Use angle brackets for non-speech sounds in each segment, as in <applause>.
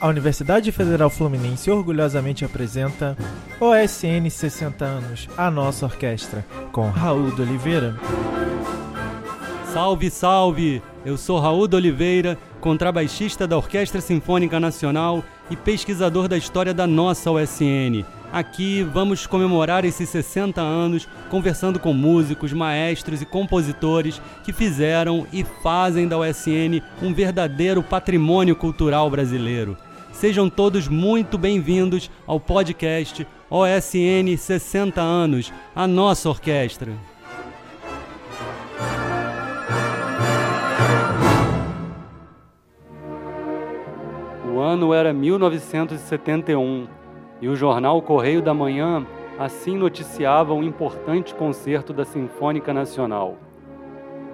A Universidade Federal Fluminense orgulhosamente apresenta OSN 60 anos, a nossa orquestra, com Raul de Oliveira. Salve, salve! Eu sou Raul de Oliveira, contrabaixista da Orquestra Sinfônica Nacional e pesquisador da história da nossa OSN. Aqui vamos comemorar esses 60 anos conversando com músicos, maestros e compositores que fizeram e fazem da OSN um verdadeiro patrimônio cultural brasileiro. Sejam todos muito bem-vindos ao podcast OSN 60 anos, a nossa orquestra. O ano era 1971 e o jornal Correio da Manhã assim noticiava um importante concerto da Sinfônica Nacional.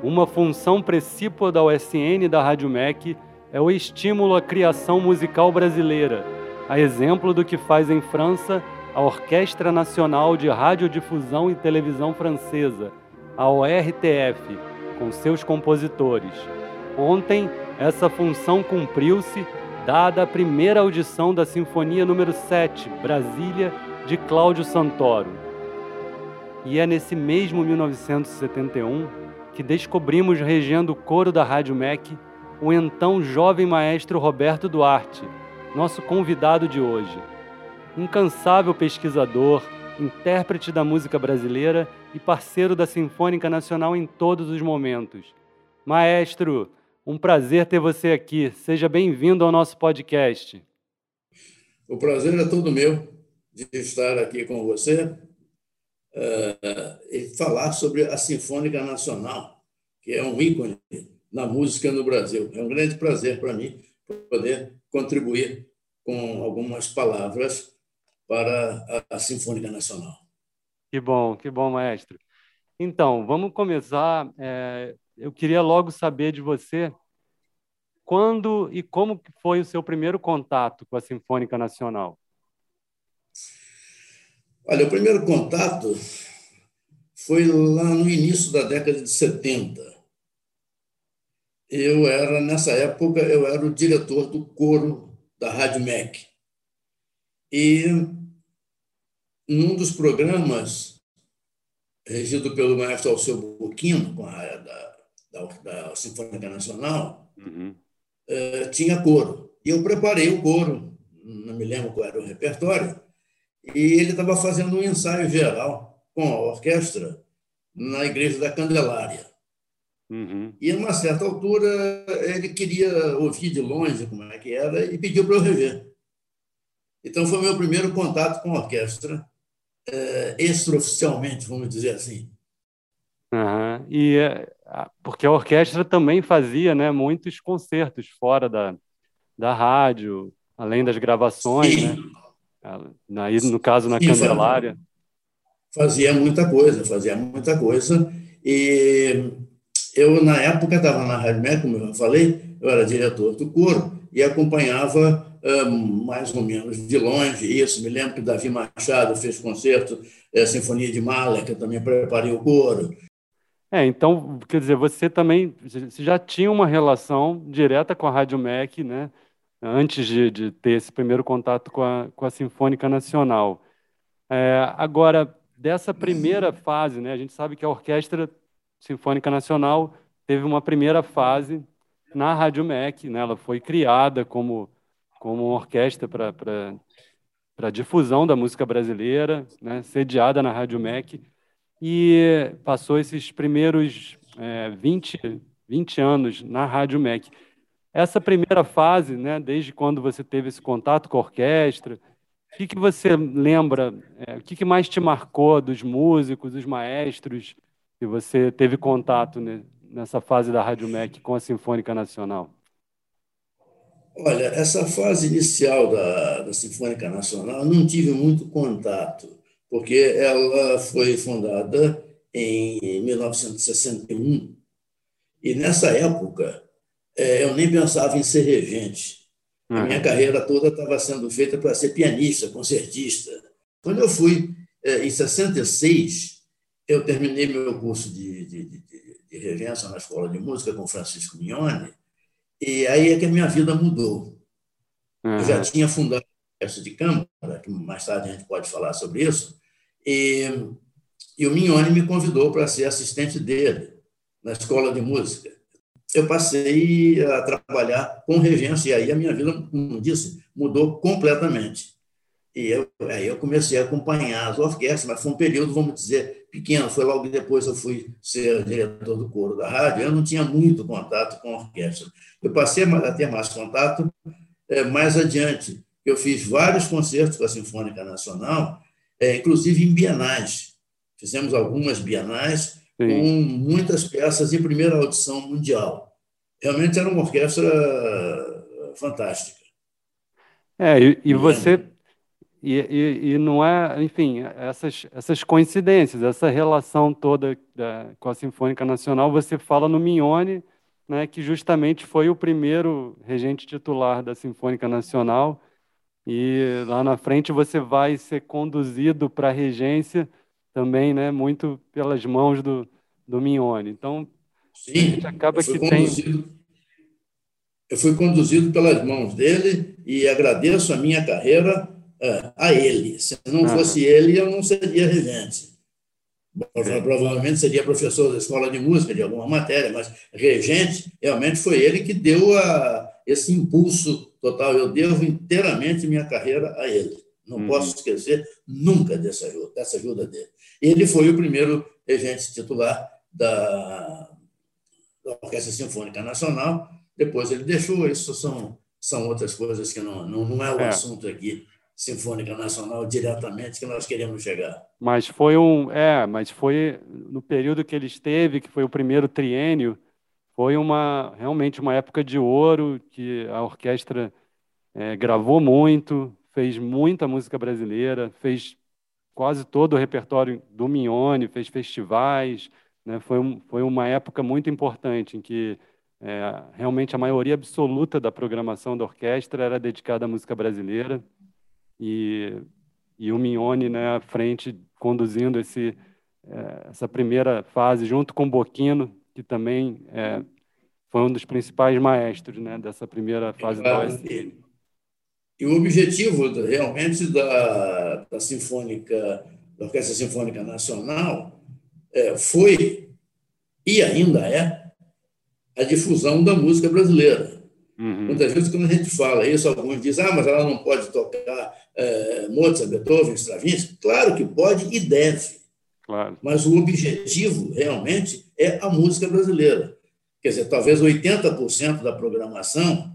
Uma função precípua da OSN e da Rádio MEC é o estímulo à criação musical brasileira, a exemplo do que faz em França a Orquestra Nacional de Radiodifusão e Televisão Francesa, a ORTF, com seus compositores. Ontem, essa função cumpriu-se, dada a primeira audição da Sinfonia número 7, Brasília, de Cláudio Santoro. E é nesse mesmo 1971 que descobrimos regendo o coro da Rádio MEC o então jovem maestro Roberto Duarte, nosso convidado de hoje. Incansável pesquisador, intérprete da música brasileira e parceiro da Sinfônica Nacional em todos os momentos. Maestro, um prazer ter você aqui. Seja bem-vindo ao nosso podcast. O prazer é todo meu de estar aqui com você uh, e falar sobre a Sinfônica Nacional, que é um ícone na música no Brasil. É um grande prazer para mim poder contribuir com algumas palavras para a Sinfônica Nacional. Que bom, que bom, maestro. Então, vamos começar. É, eu queria logo saber de você quando e como foi o seu primeiro contato com a Sinfônica Nacional. Olha, o primeiro contato foi lá no início da década de 70 eu era, nessa época, eu era o diretor do coro da Rádio MEC. E num dos programas, regido pelo maestro Alceu Burquino, com a da, da, da Sinfônica Nacional, uhum. uh, tinha coro. E eu preparei o coro, não me lembro qual era o repertório, e ele estava fazendo um ensaio geral com a orquestra na Igreja da Candelária. Uhum. E, a uma certa altura, ele queria ouvir de longe como é que era e pediu para eu rever. Então, foi meu primeiro contato com a orquestra, é, extraoficialmente, vamos dizer assim. Uhum. E é, porque a orquestra também fazia né, muitos concertos fora da, da rádio, além das gravações, Sim. né? Aí, no caso, na Sim, Candelária. Fazia muita coisa, fazia muita coisa. E eu, na época, estava na Rádio como eu falei, eu era diretor do coro e acompanhava mais ou menos de longe isso. Me lembro que Davi Machado fez concerto, é, Sinfonia de Mala, que eu também preparei o coro. É, então, quer dizer, você também você já tinha uma relação direta com a Rádio MEC, né? Antes de, de ter esse primeiro contato com a, com a Sinfônica Nacional. É, agora, dessa primeira fase, né? A gente sabe que a orquestra Sinfônica Nacional teve uma primeira fase na Rádio MEC, né? ela foi criada como, como uma orquestra para difusão da música brasileira, né? sediada na Rádio MEC, e passou esses primeiros é, 20, 20 anos na Rádio MEC. Essa primeira fase, né, desde quando você teve esse contato com a orquestra, o que, que você lembra, é, o que, que mais te marcou dos músicos, dos maestros, que você teve contato nessa fase da Rádio MEC com a Sinfônica Nacional? Olha, essa fase inicial da, da Sinfônica Nacional eu não tive muito contato, porque ela foi fundada em 1961 e nessa época é, eu nem pensava em ser regente. A minha carreira toda estava sendo feita para ser pianista, concertista. Quando eu fui, é, em 66, eu terminei meu curso de, de, de, de regência na Escola de Música com Francisco Mignone, e aí é que a minha vida mudou. Uhum. Eu já tinha fundado a orquestra de câmara, que mais tarde a gente pode falar sobre isso, e, e o Mignone me convidou para ser assistente dele na escola de música. Eu passei a trabalhar com regência, e aí a minha vida, como disse, mudou completamente. E eu, aí eu comecei a acompanhar as orquestras, mas foi um período, vamos dizer, pequeno. Foi logo depois eu fui ser diretor do coro da rádio. Eu não tinha muito contato com a orquestra. Eu passei a ter mais contato é, mais adiante. Eu fiz vários concertos com a Sinfônica Nacional, é, inclusive em bienais. Fizemos algumas bienais Sim. com muitas peças em primeira audição mundial. Realmente era uma orquestra fantástica. É, e, e você e, e, e, não é, enfim, essas, essas coincidências, essa relação toda da, com a Sinfônica Nacional, você fala no Mignone, né, que justamente foi o primeiro regente titular da Sinfônica Nacional, e lá na frente você vai ser conduzido para a regência também, né, muito pelas mãos do, do Mignone. Então, Sim, a gente acaba que tem... Eu fui conduzido pelas mãos dele e agradeço a minha carreira é, a ele. Se não fosse ele, eu não seria regente. Provavelmente seria professor da escola de música, de alguma matéria, mas regente, realmente foi ele que deu a, esse impulso total. Eu devo inteiramente minha carreira a ele. Não uhum. posso esquecer nunca dessa ajuda, dessa ajuda dele. Ele foi o primeiro regente titular da, da Orquestra Sinfônica Nacional. Depois ele deixou, isso são, são outras coisas que não, não, não é o é. assunto aqui Sinfônica Nacional diretamente que nós queremos chegar. Mas foi um, é, mas foi no período que ele esteve, que foi o primeiro triênio, foi uma realmente uma época de ouro que a orquestra é, gravou muito, fez muita música brasileira, fez quase todo o repertório do Mignone, fez festivais, né? Foi, um, foi uma época muito importante em que é, realmente a maioria absoluta da programação da orquestra era dedicada à música brasileira e, e o Mignone né, à frente, conduzindo esse, é, essa primeira fase, junto com o Boquino, que também é, foi um dos principais maestros né, dessa primeira fase da OSN. E o objetivo realmente da, da Sinfônica, da Orquestra Sinfônica Nacional é, foi, e ainda é, a difusão da música brasileira. Uhum. Muitas vezes, quando a gente fala isso, alguns dizem, ah, mas ela não pode tocar é, Mozart, Beethoven, Stravinsky. Claro que pode e deve. Claro. Mas o objetivo, realmente, é a música brasileira. Quer dizer, talvez 80% da programação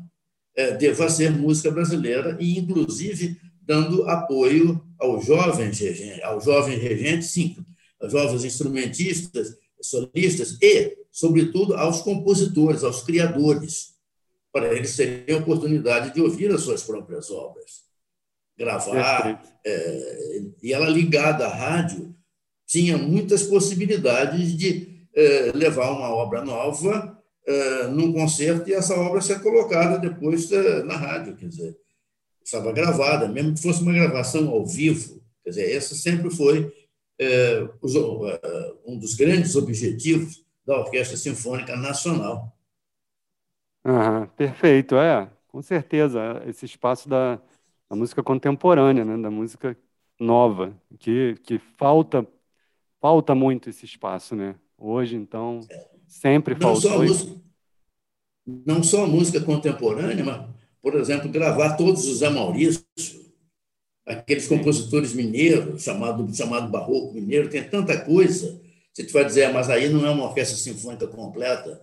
é, deva ser música brasileira e, inclusive, dando apoio aos jovens regentes, aos jovens regentes, sim, aos jovens instrumentistas, solistas e, sobretudo, aos compositores, aos criadores para eles terem a oportunidade de ouvir as suas próprias obras, gravar. É, e ela ligada à rádio tinha muitas possibilidades de é, levar uma obra nova é, num concerto e essa obra ser colocada depois é, na rádio, quer dizer, estava gravada, mesmo que fosse uma gravação ao vivo, quer dizer, esse sempre foi é, é, um dos grandes objetivos da Orquestra Sinfônica Nacional. Uhum, perfeito, é, com certeza. Esse espaço da, da música contemporânea, né, da música nova, que, que falta falta muito esse espaço, né? Hoje, então, sempre não faltou. Só música, não só a música contemporânea, mas, por exemplo, gravar todos os Zé Maurício, aqueles compositores mineiros, chamado, chamado barroco mineiro, tem tanta coisa. Você vai dizer, ah, mas aí não é uma orquestra sinfônica completa.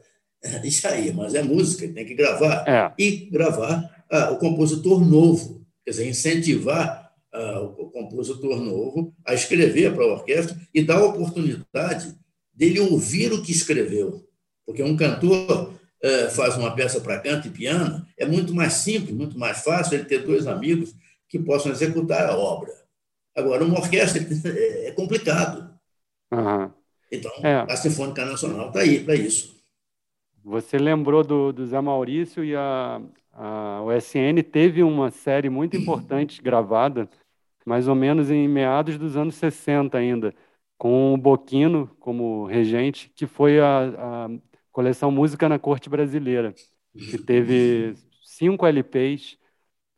Isso aí, mas é música, tem que gravar. É. E gravar ah, o compositor novo, quer dizer, incentivar ah, o compositor novo a escrever para a orquestra e dar a oportunidade dele ouvir o que escreveu. Porque um cantor ah, faz uma peça para canto e piano, é muito mais simples, muito mais fácil ele ter dois amigos que possam executar a obra. Agora, uma orquestra <laughs> é complicado. Uhum. Então, é. a Sinfônica Nacional está aí para isso. Você lembrou do, do Zé Maurício e a, a OSN teve uma série muito importante <clears throat> gravada, mais ou menos em meados dos anos 60 ainda, com o Boquino como regente, que foi a, a coleção Música na Corte Brasileira, que teve cinco LPs,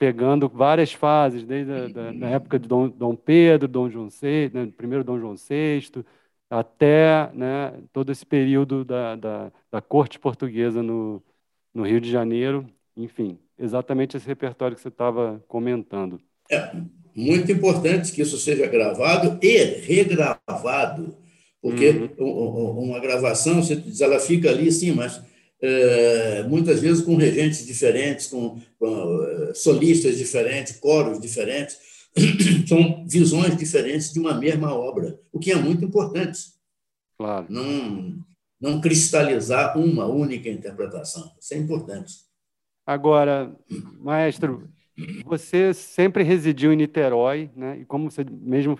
pegando várias fases, desde a da, da época de Dom, Dom, Pedro, Dom João VI, né, primeiro Dom João VI, até né, todo esse período da, da, da corte portuguesa no, no Rio de Janeiro, enfim, exatamente esse repertório que você estava comentando. É muito importante que isso seja gravado e regravado, porque uhum. uma gravação, você diz, ela fica ali, sim, mas é, muitas vezes com regentes diferentes, com, com é, solistas diferentes, coros diferentes, <clears throat> são visões diferentes de uma mesma obra, o que é muito importante. Claro. Não, não cristalizar uma única interpretação. Isso é importante. Agora, maestro, você sempre residiu em Niterói, né? e como você mesmo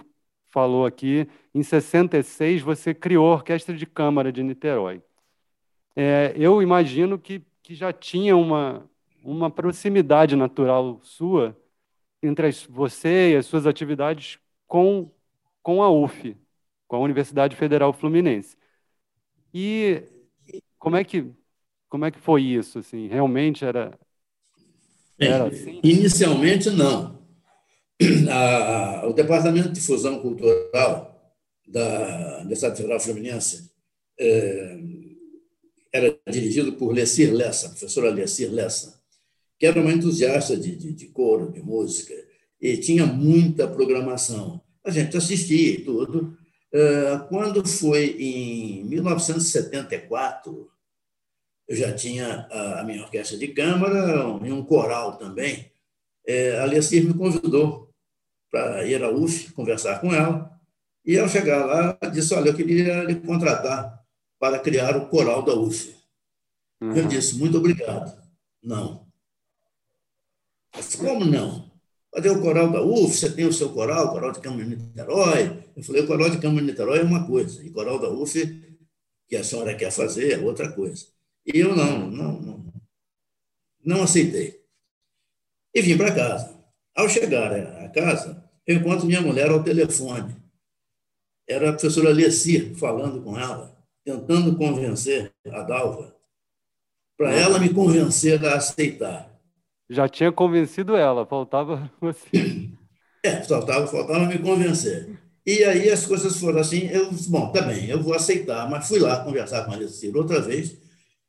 falou aqui, em 66 você criou a Orquestra de Câmara de Niterói é, eu imagino que, que já tinha uma, uma proximidade natural sua entre as, você e as suas atividades com, com a UF, com a Universidade Federal Fluminense. E como é que, como é que foi isso? Assim, realmente era, era assim? Inicialmente, não. A, o Departamento de Difusão Cultural da Universidade Federal Fluminense é, era dirigido por Lessir Lessa, professora Lessir Lessa, que era uma entusiasta de, de, de coro, de música, e tinha muita programação. A gente assistia e tudo. Eh, quando foi em 1974, eu já tinha a minha orquestra de câmara e um coral também. Eh, a Lessir me convidou para ir à UF conversar com ela. E ao chegar lá, disse: Olha, eu queria lhe contratar para criar o coral da UF. Uhum. Eu disse, muito obrigado. Não. Como não? Fazer o coral da UF, você tem o seu coral, o coral de Câmara de Niterói. Eu falei, o coral de Câmara de Niterói é uma coisa, e coral da UF, que a senhora quer fazer, é outra coisa. E eu não, não, não, não aceitei. E vim para casa. Ao chegar à casa, eu encontro minha mulher ao telefone. Era a professora Leci falando com ela tentando convencer a Dalva, para ela me convencer a aceitar. Já tinha convencido ela, faltava <laughs> você. É, faltava, faltava me convencer. E aí as coisas foram assim, eu disse, bom, tá bem, eu vou aceitar, mas fui lá conversar com a Alessandra outra vez,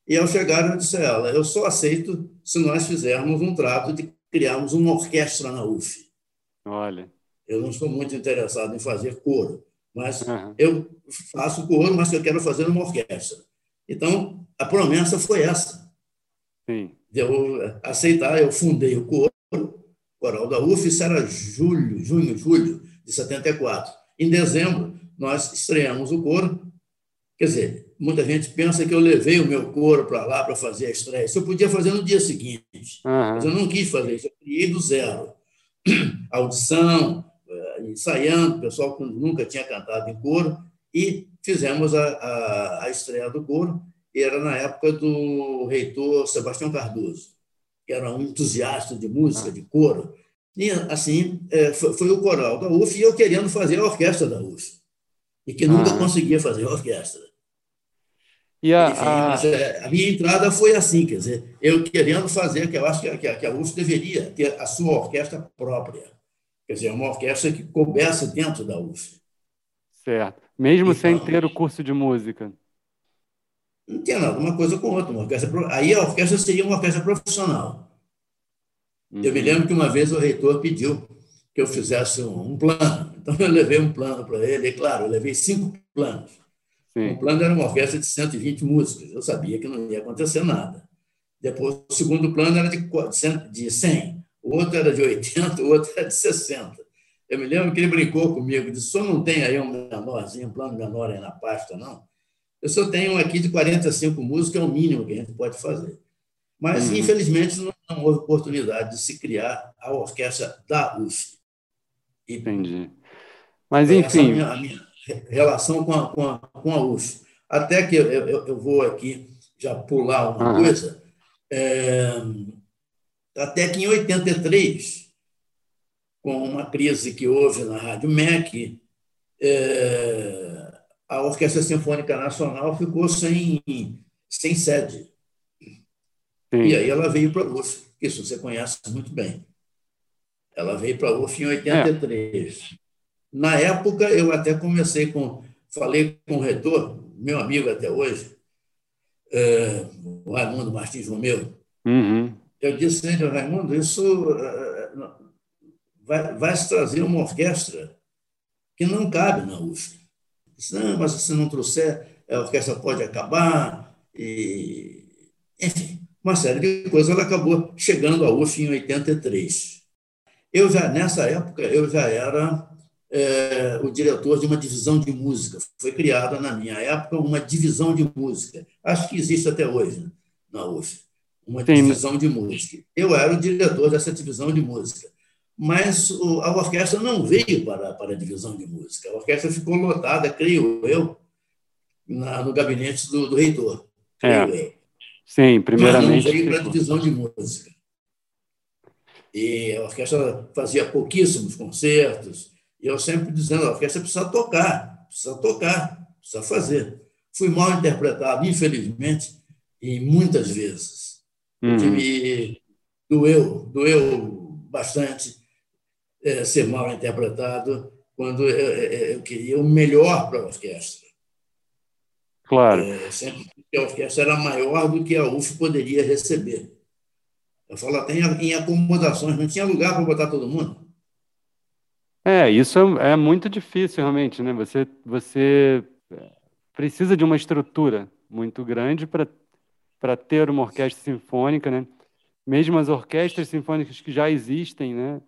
e ao chegar eu disse a ela, eu só aceito se nós fizermos um trato de criarmos uma orquestra na UF. Olha. Eu não estou muito interessado em fazer coro. Mas uhum. eu faço coro, mas eu quero fazer uma orquestra. Então, a promessa foi essa. Sim. Eu aceitar, eu fundei o coro, coral da UF, isso era julho, junho, julho de 74. Em dezembro, nós estreamos o coro. Quer dizer, muita gente pensa que eu levei o meu coro para lá para fazer a estreia. Isso eu podia fazer no dia seguinte, uhum. mas eu não quis fazer isso. Eu criei do zero. <clears throat> Audição, ensaiando, pessoal que nunca tinha cantado em coro, e fizemos a, a, a estreia do coro, era na época do reitor Sebastião Cardoso, que era um entusiasta de música, de coro. E, assim, é, foi, foi o coral da UF e eu querendo fazer a orquestra da UF, e que nunca ah. conseguia fazer a orquestra. E a, Enfim, a... É, a... minha entrada foi assim, quer dizer, eu querendo fazer, que eu acho que a, que a UF deveria ter a sua orquestra própria. Quer dizer, é uma orquestra que coubesse dentro da UF. Certo. Mesmo então, sem ter o curso de música. Não tinha nada, uma coisa com outra. Uma orquestra, aí a orquestra seria uma orquestra profissional. Uhum. Eu me uhum. lembro que uma vez o reitor pediu que eu fizesse um, um plano. Então eu levei um plano para ele, e claro, eu levei cinco planos. Sim. Um plano era uma orquestra de 120 músicos. Eu sabia que não ia acontecer nada. Depois, o segundo plano era de, de 100 o outro era de 80, o outro era de 60. Eu me lembro que ele brincou comigo, disse: só não tem aí um menorzinho, um plano menor aí na pasta, não? Eu só tenho aqui de 45 músicas, é o mínimo que a gente pode fazer. Mas, uhum. infelizmente, não, não, houve oportunidade de se criar a orquestra da. E Entendi. Mas, enfim. Essa a minha, a minha relação com a, com, a, com a. Até que eu, eu, eu vou aqui já pular uma uhum. coisa. É, até que em 83, com uma crise que houve na Rádio MEC, é, a Orquestra Sinfônica Nacional ficou sem, sem sede. Sim. E aí ela veio para a UF, isso você conhece muito bem. Ela veio para a UF em 83. É. Na época, eu até comecei com. Falei com o reitor, meu amigo até hoje, é, o Raimundo Martins Romeu. Uhum. Eu disse Raimundo, isso é, vai, vai se trazer uma orquestra que não cabe na UF. Disse, não, mas se não trouxer, a orquestra pode acabar. E, enfim, uma série de coisas. Ela acabou chegando à UF em 83. Eu já, nessa época, eu já era é, o diretor de uma divisão de música. Foi criada, na minha época, uma divisão de música. Acho que existe até hoje né, na UF, uma Sim. divisão de música. Eu era o diretor dessa divisão de música. Mas a orquestra não veio para, para a divisão de música. A orquestra ficou lotada, creio eu, na, no gabinete do, do reitor. É. Sim, primeiramente. Mas não veio para a divisão de música. E a orquestra fazia pouquíssimos concertos. E eu sempre dizendo, a orquestra precisa tocar, precisa tocar, precisa fazer. Fui mal interpretado, infelizmente, e muitas vezes. Uhum. Que me doeu, doeu bastante é, ser mal interpretado quando eu, eu queria o melhor para a orquestra. Claro. É, sempre que a orquestra era maior do que a UF poderia receber. Eu falo até em acomodações, não tinha lugar para botar todo mundo. É, isso é, é muito difícil realmente, né? Você, você é, precisa de uma estrutura muito grande para para ter uma orquestra sinfônica, né? Mesmo as orquestras sinfônicas que já existem, né?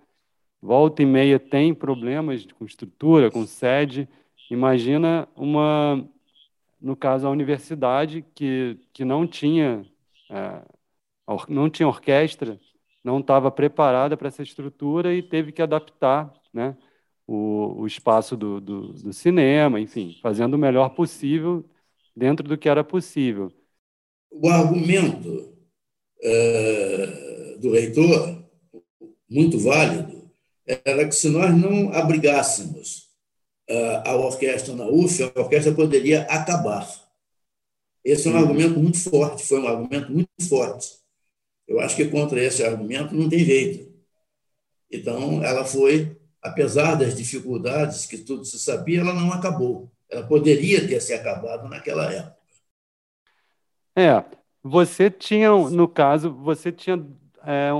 Volta e meia tem problemas com estrutura, com sede. Imagina uma, no caso a universidade que que não tinha é, não tinha orquestra, não estava preparada para essa estrutura e teve que adaptar né, o, o espaço do, do, do, cinema, enfim, fazendo o melhor possível dentro do que era possível. O argumento é, do reitor, muito válido, era que se nós não abrigássemos é, a orquestra na UF, a orquestra poderia acabar. Esse é um uhum. argumento muito forte, foi um argumento muito forte. Eu acho que contra esse argumento não tem jeito. Então, ela foi, apesar das dificuldades que tudo se sabia, ela não acabou. Ela poderia ter se acabado naquela época. É, você tinha, no caso, você tinha é,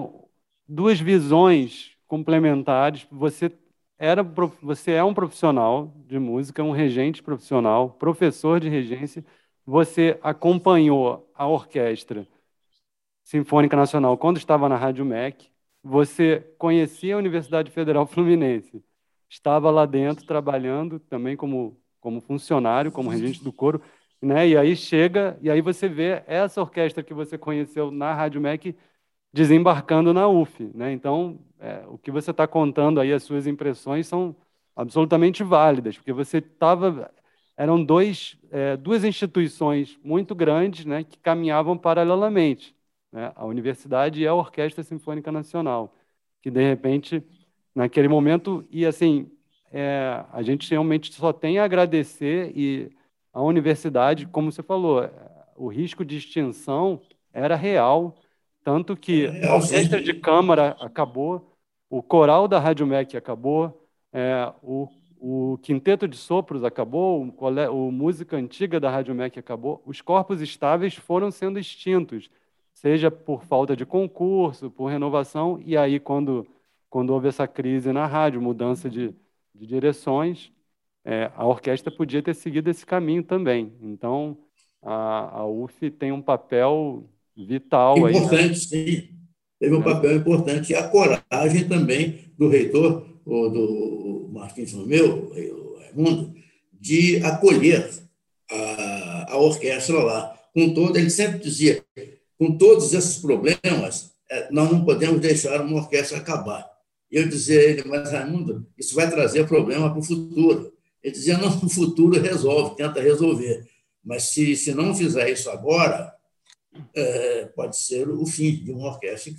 duas visões complementares. Você era, você é um profissional de música, um regente profissional, professor de regência. Você acompanhou a orquestra Sinfônica Nacional quando estava na Rádio MEC. Você conhecia a Universidade Federal Fluminense. Estava lá dentro trabalhando também como, como funcionário, como regente do coro. Né? E aí chega, e aí você vê essa orquestra que você conheceu na Rádio MEC desembarcando na UF. Né? Então, é, o que você está contando aí, as suas impressões são absolutamente válidas, porque você estava. Eram dois, é, duas instituições muito grandes né, que caminhavam paralelamente né, a universidade e a Orquestra Sinfônica Nacional, que de repente, naquele momento, e assim, é, a gente realmente só tem a agradecer e a universidade, como você falou, o risco de extinção era real, tanto que é, a orquestra de câmara acabou, o coral da Rádio MEC acabou, é, o, o quinteto de sopros acabou, o, o música antiga da Rádio MEC acabou, os corpos estáveis foram sendo extintos seja por falta de concurso, por renovação, e aí quando, quando houve essa crise na rádio, mudança de, de direções, é, a orquestra podia ter seguido esse caminho também. Então, a, a UF tem um papel vital. Importante, aí, né? sim. Teve um é. papel importante. E a coragem também do reitor, o, do Martins Romeu, o Raimundo, de acolher a, a orquestra lá. Com todo, ele sempre dizia: com todos esses problemas, é, nós não podemos deixar uma orquestra acabar. Eu dizia a ele, mas Raimundo, isso vai trazer problema para o futuro. Ele dizia, não, no futuro resolve, tenta resolver. Mas se, se não fizer isso agora, é, pode ser o fim de uma orquestra.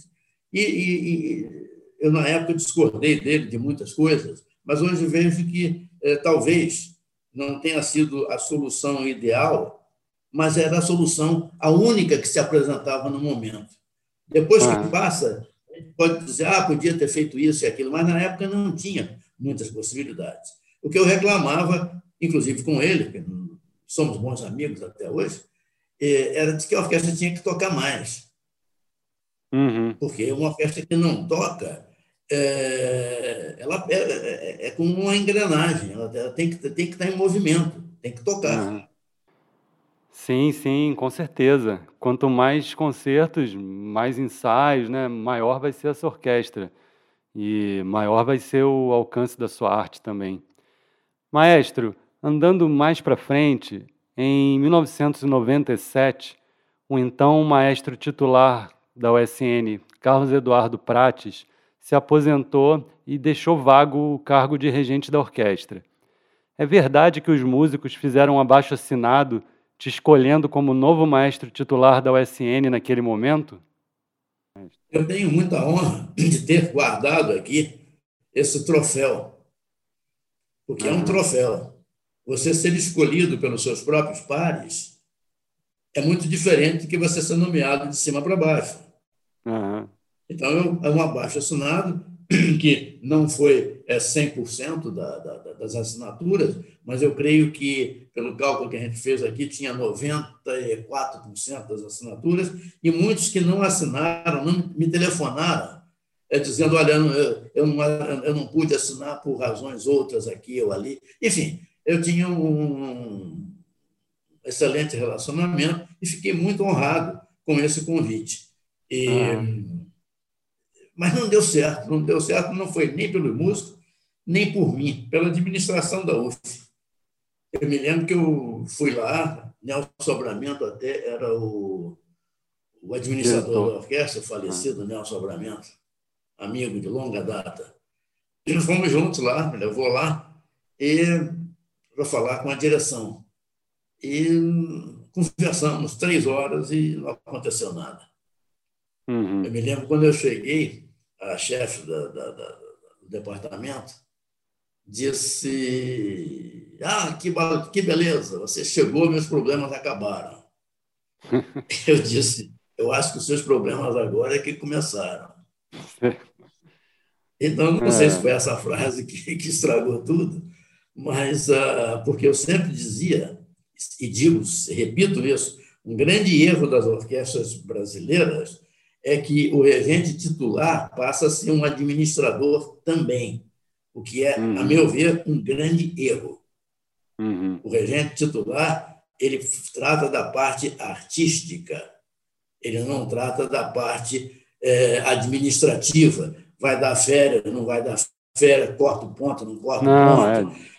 E, e, e, eu, na época, discordei dele de muitas coisas, mas hoje vejo que é, talvez não tenha sido a solução ideal, mas era a solução, a única que se apresentava no momento. Depois que ah. passa pode dizer, ah, podia ter feito isso e aquilo, mas na época não tinha muitas possibilidades. O que eu reclamava, inclusive com ele, somos bons amigos até hoje, era de que a orquestra tinha que tocar mais. Uhum. Porque uma orquestra que não toca, é, ela é, é, é, como uma engrenagem, ela, ela, tem, que, tem que estar em movimento, tem que tocar. Uhum. Sim, sim, com certeza. Quanto mais concertos, mais ensaios, né, maior vai ser essa orquestra e maior vai ser o alcance da sua arte também. Maestro, andando mais para frente, em 1997, o então maestro titular da USN, Carlos Eduardo Prates, se aposentou e deixou vago o cargo de regente da orquestra. É verdade que os músicos fizeram um abaixo assinado te escolhendo como novo maestro titular da USN naquele momento? Eu tenho muita honra de ter guardado aqui esse troféu, porque uhum. é um troféu. Você ser escolhido pelos seus próprios pares é muito diferente do que você ser nomeado de cima para baixo. Uhum. Então, é um abaixo assinado <clears throat> que não foi é, 100% da, da, das assinaturas, mas eu creio que, pelo cálculo que a gente fez aqui, tinha 94% das assinaturas, e muitos que não assinaram, não me telefonaram, é, dizendo: olha, eu, eu, não, eu não pude assinar por razões outras aqui ou ali. Enfim, eu tinha um excelente relacionamento e fiquei muito honrado com esse convite. E, ah mas não deu certo, não deu certo, não foi nem pelo músico, nem por mim, pela administração da UF. Eu me lembro que eu fui lá, Nelson Sobramento até era o, o administrador da orquestra, falecido ah. Nelson Sobramento, amigo de longa data. E nós fomos juntos lá, me levou lá e para falar com a direção. E conversamos três horas e não aconteceu nada. Uhum. Eu me lembro quando eu cheguei, a chefe da, da, da, do departamento, disse: Ah, que, que beleza, você chegou, meus problemas acabaram. <laughs> Eu disse: Eu acho que os seus problemas agora é que começaram. <laughs> Então, não sei se foi essa frase que, que estragou tudo, mas uh, porque eu sempre dizia, e digo, repito isso, um grande erro das orquestras brasileiras é que o regente titular passa a ser um administrador também, o que é, uhum. a meu ver, um grande erro. Uhum. O regente titular ele trata da parte artística, ele não trata da parte é, administrativa. Vai dar férias, não vai dar férias, corta o ponto, não corta o ponto. É...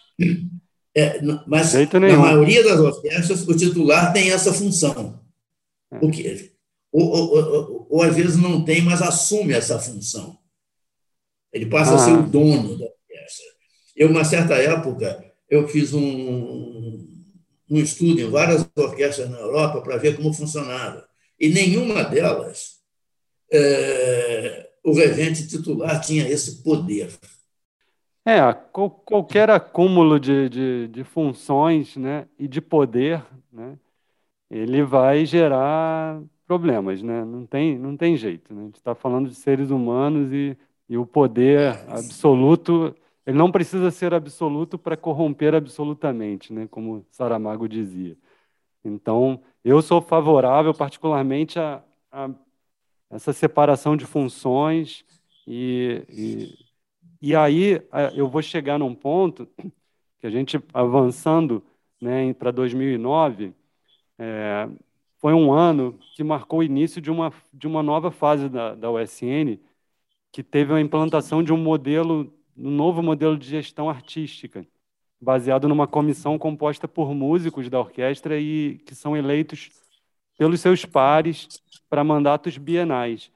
É, mas na maioria das orquestras, o titular tem essa função. É. O que ou, ou, ou, ou, às vezes não tem, mas assume essa função. Ele passa ah. a ser o dono da orquestra. Eu, uma certa época, eu fiz um, um estudo em várias orquestras na Europa para ver como funcionava. E nenhuma delas, é, o regente titular tinha esse poder. É, qualquer acúmulo de, de, de funções né, e de poder, né, ele vai gerar problemas, né? Não tem, não tem jeito. Né? A gente está falando de seres humanos e, e o poder absoluto, ele não precisa ser absoluto para corromper absolutamente, né? Como Saramago dizia. Então, eu sou favorável, particularmente, a, a essa separação de funções e, e, e aí eu vou chegar num ponto <clears throat> que a gente avançando né, para 2009, é, foi um ano que marcou o início de uma, de uma nova fase da, da USN, que teve a implantação de um modelo, um novo modelo de gestão artística, baseado numa comissão composta por músicos da orquestra e que são eleitos pelos seus pares para mandatos bienais.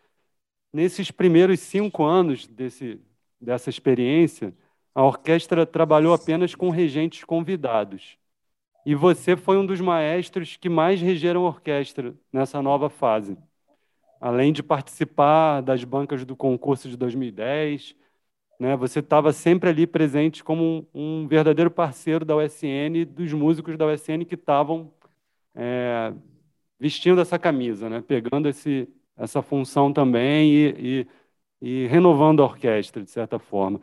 Nesses primeiros cinco anos desse, dessa experiência, a orquestra trabalhou apenas com regentes convidados. E você foi um dos maestros que mais regeram a orquestra nessa nova fase. Além de participar das bancas do concurso de 2010, né, você estava sempre ali presente como um, um, verdadeiro parceiro da USN, dos músicos da USN que estavam é, vestindo essa camisa, né, pegando esse, essa função também e, e e renovando a orquestra, de certa forma.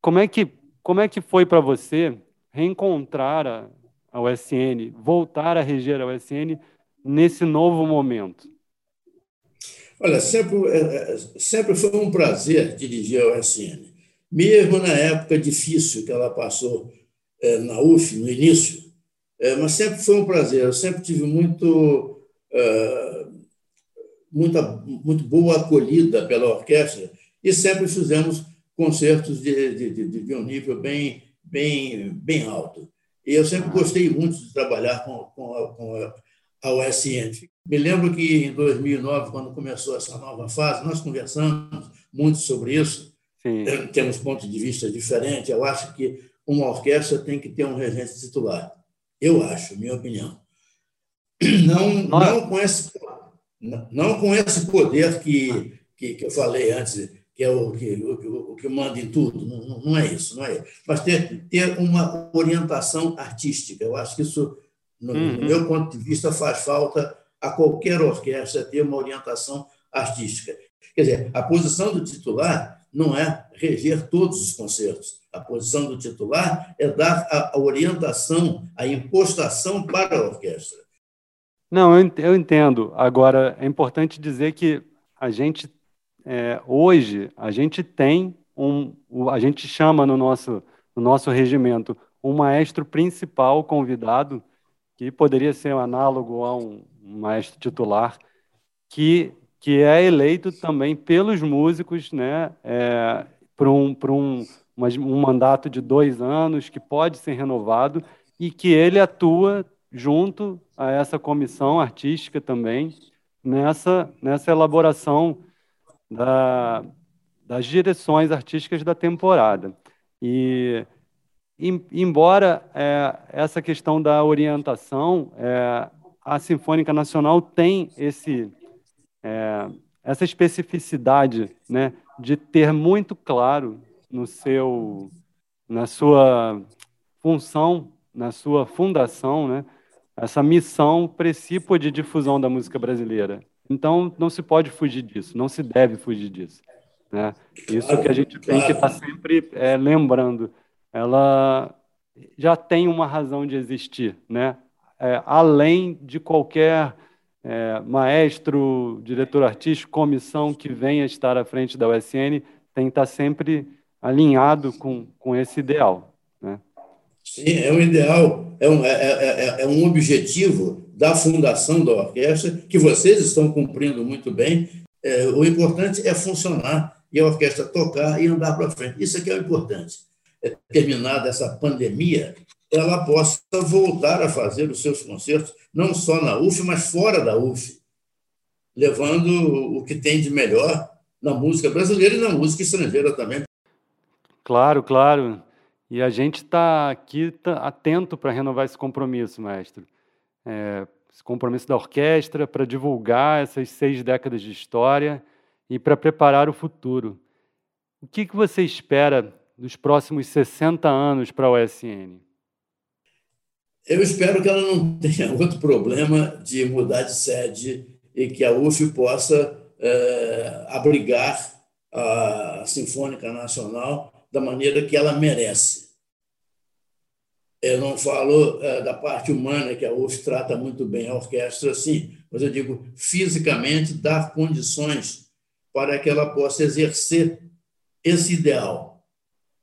Como é que, como é que foi para você reencontrar a, a USN, voltar a reger a USN nesse novo momento? Olha, sempre, é, é, sempre foi um prazer dirigir a USN. Mesmo na época difícil que ela passou é, na UF, no início, mas sempre foi um prazer. Eu sempre tive muito, muita, muito boa acolhida pela orquestra e sempre fizemos concertos de, de, de, de um nível bem, bem, bem alto. E eu sempre gostei muito de trabalhar com, com, a, com a USN. Me lembro que em 2009, quando começou essa nova fase, nós conversamos muito sobre isso. Sim. Temos pontos de vista diferentes. Eu acho que uma orquestra tem que ter um regente titular. Eu acho, minha opinião. Não, não, com, esse, não com esse poder que, que, que eu falei antes, que é o que, o, o que manda em tudo. Não, não é isso, não é isso. Mas ter, ter uma orientação artística. Eu acho que isso, no, uhum. no meu ponto de vista, faz falta a qualquer orquestra ter uma orientação artística. Quer dizer, a posição do titular não é reger todos os concertos. A posição do titular é dar a, a orientação, a impostação para a orquestra. Não, eu entendo. Agora, é importante dizer que a gente é, hoje a gente tem um, a gente chama no nosso, no nosso regimento um maestro principal convidado, que poderia ser um análogo a um, maestro titular, que, que é eleito também pelos músicos né, é, para um, um, um mandato de dois anos, que pode ser renovado, e que ele atua junto a essa comissão artística também, nessa, nessa elaboração da, das direções artísticas da temporada. E, embora é, essa questão da orientação, é, a Sinfônica Nacional tem esse, é, essa especificidade né, de ter muito claro no seu, na sua função, na sua fundação, né, essa missão precípua de difusão da música brasileira. Então, não se pode fugir disso, não se deve fugir disso. Né? Isso que a gente tem que estar sempre é, lembrando. Ela já tem uma razão de existir, né? É, além de qualquer é, maestro, diretor artístico, comissão que venha estar à frente da USN, tem que estar sempre alinhado com, com esse ideal. Sim, é um ideal, é um, é, é, é, é um objetivo da fundação da orquestra, que vocês estão cumprindo muito bem. É, o importante é funcionar e a orquestra tocar e andar para frente. Isso é que é o importante. É, terminada essa pandemia, ela possa voltar a fazer os seus concertos, não só na UF, mas fora da UF, levando o que tem de melhor na música brasileira e na música estrangeira também. Claro, claro. E a gente está aqui tá atento para renovar esse compromisso, mestre é, esse compromisso da orquestra para divulgar essas seis décadas de história e para preparar o futuro. O que, que você espera dos próximos 60 anos para a USN? Eu espero que ela não <laughs> tenha outro problema de mudar de sede e que a UF possa é, abrigar a Sinfônica Nacional da maneira que ela merece. Eu não falo é, da parte humana, que a UF trata muito bem a orquestra, sim, mas eu digo fisicamente dar condições para que ela possa exercer esse ideal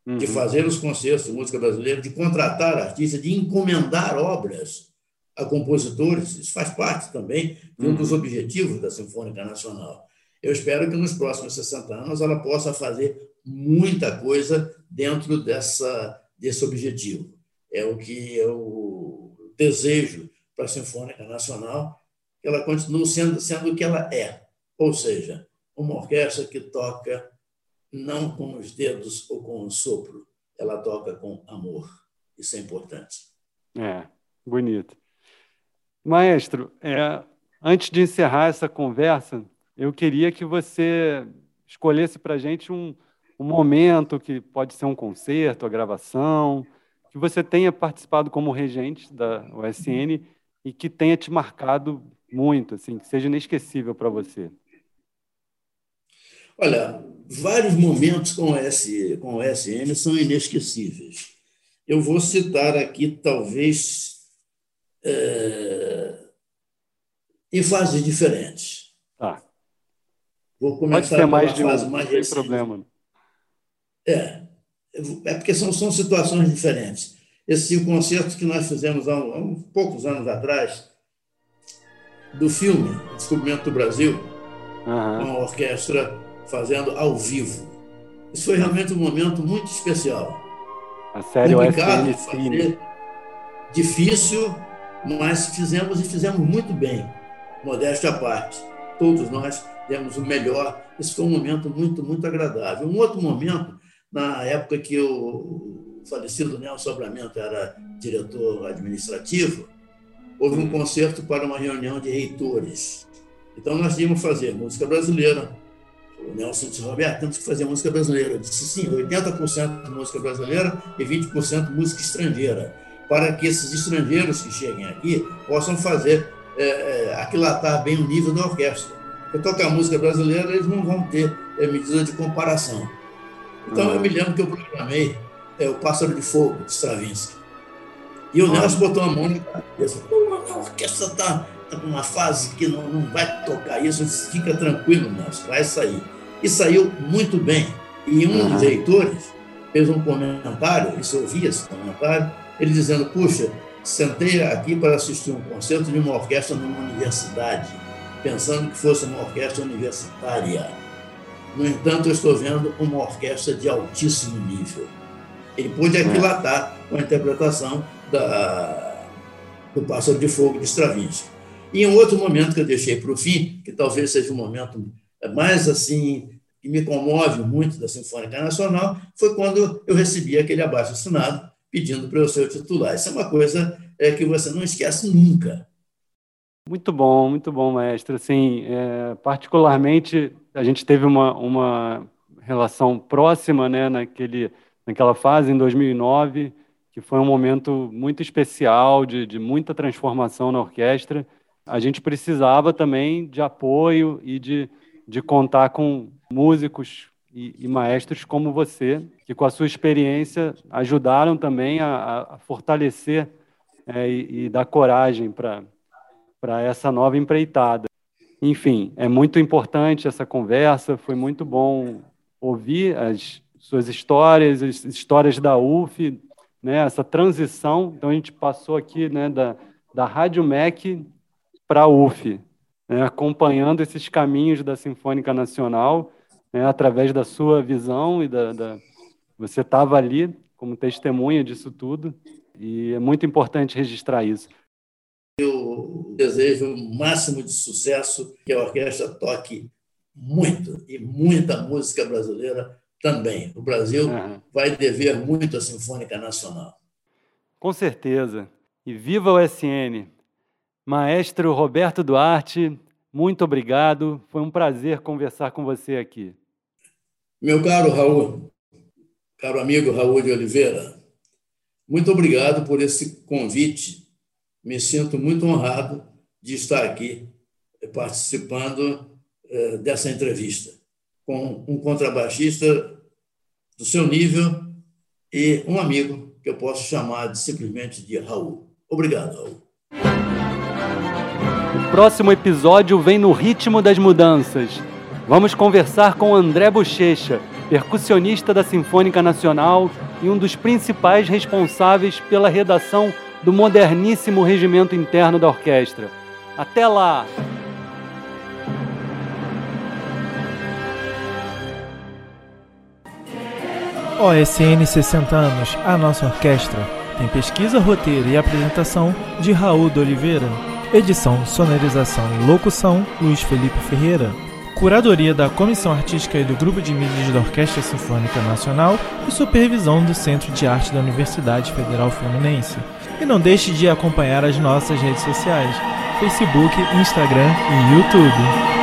uhum. de fazer os concertos de música brasileira, de contratar artistas, de encomendar obras a compositores. Isso faz parte também de um dos uhum. objetivos da Sinfônica Nacional. Eu espero que nos próximos 60 anos ela possa fazer muita coisa dentro dessa, desse objetivo é o que eu desejo para a Sinfônica Nacional, que ela continue sendo, sendo o que ela é, ou seja, uma orquestra que toca não com os dedos ou com o sopro, ela toca com amor. Isso é importante. É, bonito. Maestro, é, antes de encerrar essa conversa, eu queria que você escolhesse para a gente um, um momento que pode ser um concerto, a gravação, que você tenha participado como regente da USN e que tenha te marcado muito, assim, que seja inesquecível para você. Olha, vários momentos com o, S, com o SM são inesquecíveis. Eu vou citar aqui, talvez, é, em fases diferentes. Tá. Vou começar Pode ser mais de fase um, mais não tem recente. problema. É, é porque são, são situações diferentes. Esse concerto que nós fizemos há, um, há um poucos anos atrás, do filme Descobrimento do Brasil, Aham. com a orquestra fazendo ao vivo. Isso foi realmente um momento muito especial. A série Complicado de fazer, difícil, mas fizemos e fizemos muito bem, modéstia à parte. Todos nós demos o melhor. Isso foi um momento muito, muito agradável. Um outro momento, na época que o falecido Nelson Sobramento era diretor administrativo, houve um concerto para uma reunião de reitores. Então, nós íamos fazer música brasileira. O Nelson disse, Roberto, temos que fazer música brasileira. Eu disse, sim, 80% música brasileira e 20% música estrangeira, para que esses estrangeiros que cheguem aqui possam fazer, é, é, aquilatar bem o nível da orquestra. Porque tocar música brasileira, eles não vão ter é, medida de comparação. Então, Uhum. eu me lembro que eu programei é, o Pássaro de Fogo, de Stravinsky. E o Uhum. Nelson botou a mão na cabeça. Pô, a orquestra está tá numa fase que não, não vai tocar isso. Disse, Fica tranquilo, Nelson, vai sair. E saiu muito bem. E um Uhum. dos leitores fez um comentário, isso eu vi esse comentário, ele dizendo, puxa, sentei aqui para assistir um concerto de uma orquestra numa universidade, pensando que fosse uma orquestra universitária. No entanto, eu estou vendo uma orquestra de altíssimo nível. Ele pôde aquilatar com a interpretação da, do Pássaro de Fogo de Stravinsky. E um outro momento que eu deixei para o fim, que talvez seja um momento mais assim, que me comove muito da Sinfônica Nacional, foi quando eu recebi aquele abaixo assinado pedindo para eu ser o titular. Isso é uma coisa é, que você não esquece nunca. Muito bom, muito bom, mestre. Assim, é, particularmente, a gente teve uma, uma relação próxima, né, naquele, naquela fase, em 2009, que foi um momento muito especial, de, de muita transformação na orquestra. A gente precisava também de apoio e de, de contar com músicos e, e maestros como você, que com a sua experiência ajudaram também a, a fortalecer é, e, e dar coragem para essa nova empreitada. Enfim, é muito importante essa conversa, foi muito bom ouvir as suas histórias, as histórias da UF, né, essa transição. Então, a gente passou aqui né, da, da Rádio MEC para a UF, né, acompanhando esses caminhos da Sinfônica Nacional, né, através da sua visão e da. da... Você estava ali como testemunha disso tudo, e é muito importante registrar isso. Eu desejo o máximo de sucesso, que a orquestra toque muito e muita música brasileira também. O Brasil Uhum. vai dever muito à Sinfônica Nacional. Com certeza. E viva o SN! Maestro Roberto Duarte, muito obrigado. Foi um prazer conversar com você aqui. Meu caro Raul, caro amigo Raul de Oliveira, muito obrigado por esse convite. Me sinto muito honrado de estar aqui participando eh, dessa entrevista com um contrabaixista do seu nível e um amigo que eu posso chamar de, simplesmente de Raul. Obrigado, Raul. O próximo episódio vem no ritmo das mudanças. Vamos conversar com André Bochecha, percussionista da Sinfônica Nacional e um dos principais responsáveis pela redação do moderníssimo regimento interno da orquestra. Até lá! OSN 60 anos, a nossa orquestra. Tem pesquisa, roteiro e apresentação de Raul de Oliveira. Edição, sonorização e locução, Luiz Felipe Ferreira. Curadoria da Comissão Artística e do Grupo de Mídias da Orquestra Sinfônica Nacional e supervisão do Centro de Arte da Universidade Federal Fluminense. E não deixe de acompanhar as nossas redes sociais: Facebook, Instagram e YouTube.